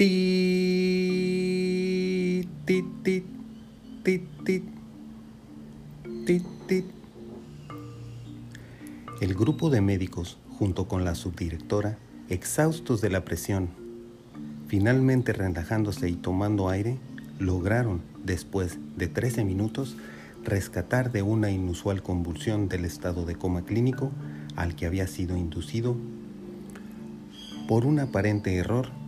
Tit, tit, tit, tit. El grupo de médicos, junto con la subdirectora, exhaustos de la presión, finalmente relajándose y tomando aire, lograron, después de 13 minutos, rescatar de una inusual convulsión del estado de coma clínico al que había sido inducido por un aparente error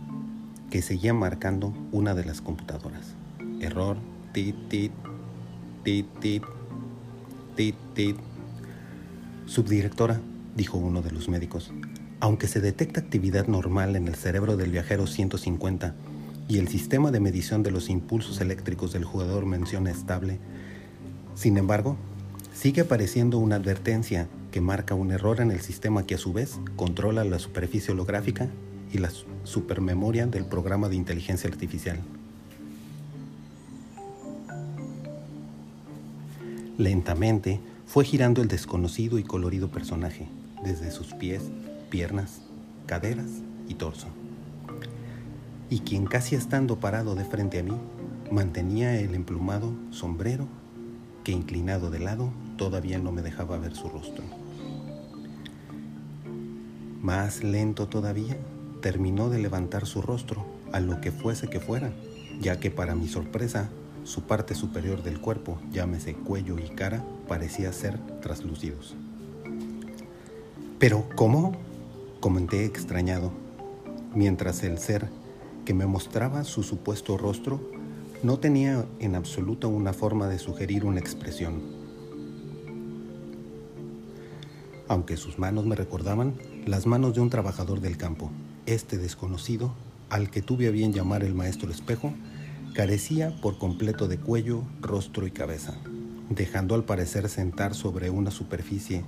que seguía marcando una de las computadoras. Error, tit, tit, tit, tit, tit, tit. Subdirectora, dijo uno de los médicos, aunque se detecta actividad normal en el cerebro del viajero 150 y el sistema de medición de los impulsos eléctricos del jugador menciona estable, sin embargo, sigue apareciendo una advertencia que marca un error en el sistema que a su vez controla la superficie holográfica y la supermemoria del programa de inteligencia artificial. Lentamente fue girando el desconocido y colorido personaje, desde sus pies, piernas, caderas y torso. Y quien casi estando parado de frente a mí, mantenía el emplumado sombrero que inclinado de lado todavía no me dejaba ver su rostro. Más lento todavía, terminó de levantar su rostro a lo que fuese que fuera, ya que para mi sorpresa, su parte superior del cuerpo, llámese cuello y cara, parecía ser traslúcidos. Pero, ¿cómo? comenté extrañado, mientras el ser que me mostraba su supuesto rostro no tenía en absoluto una forma de sugerir una expresión. Aunque sus manos me recordaban las manos de un trabajador del campo, este desconocido, al que tuve a bien llamar el maestro espejo, carecía por completo de cuello, rostro y cabeza, dejando al parecer sentar sobre una superficie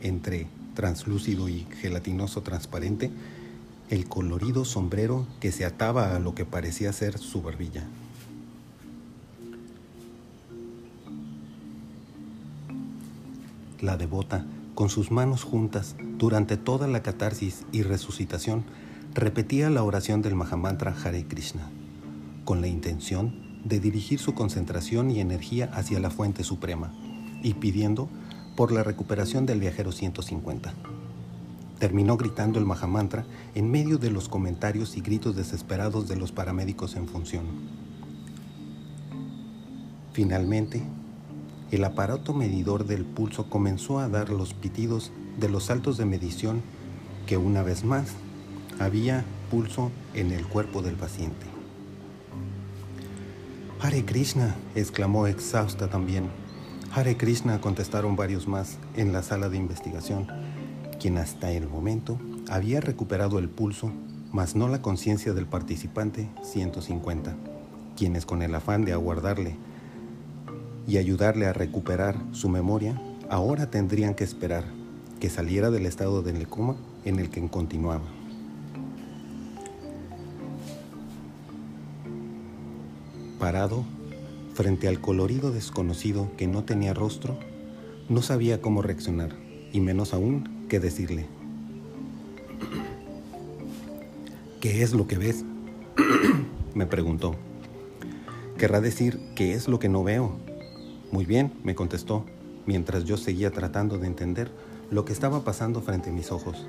entre translúcido y gelatinoso transparente el colorido sombrero que se ataba a lo que parecía ser su barbilla. La devota, con sus manos juntas durante toda la catarsis y resucitación, repetía la oración del Mahamantra Hare Krishna, con la intención de dirigir su concentración y energía hacia la fuente suprema y pidiendo por la recuperación del viajero 150. Terminó gritando el Mahamantra en medio de los comentarios y gritos desesperados de los paramédicos en función. Finalmente, el aparato medidor del pulso comenzó a dar los pitidos de los saltos de medición que una vez más había pulso en el cuerpo del paciente. Hare Krishna, exclamó exhausta también. Hare Krishna, contestaron varios más en la sala de investigación, quien hasta el momento había recuperado el pulso, mas no la conciencia del participante 150, quienes con el afán de aguardarle y ayudarle a recuperar su memoria, ahora tendrían que esperar que saliera del estado de coma en el que continuaba. Parado frente al colorido desconocido que no tenía rostro, no sabía cómo reaccionar y menos aún qué decirle. ¿Qué es lo que ves? me preguntó. Querrá decir, ¿qué es lo que no veo? Muy bien, me contestó, mientras yo seguía tratando de entender lo que estaba pasando frente a mis ojos.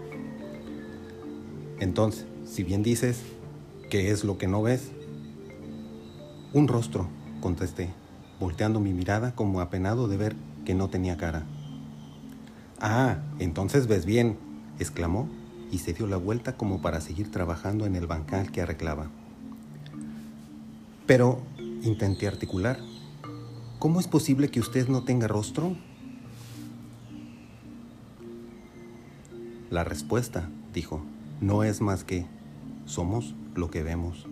Entonces, si bien dices, ¿qué es lo que no ves? Un rostro, contesté, volteando mi mirada como apenado de ver que no tenía cara. Ah, entonces ves bien, exclamó y se dio la vuelta como para seguir trabajando en el bancal que arreglaba. Pero intenté articular. ¿Cómo es posible que usted no tenga rostro? La respuesta, dijo, no es más que somos lo que vemos.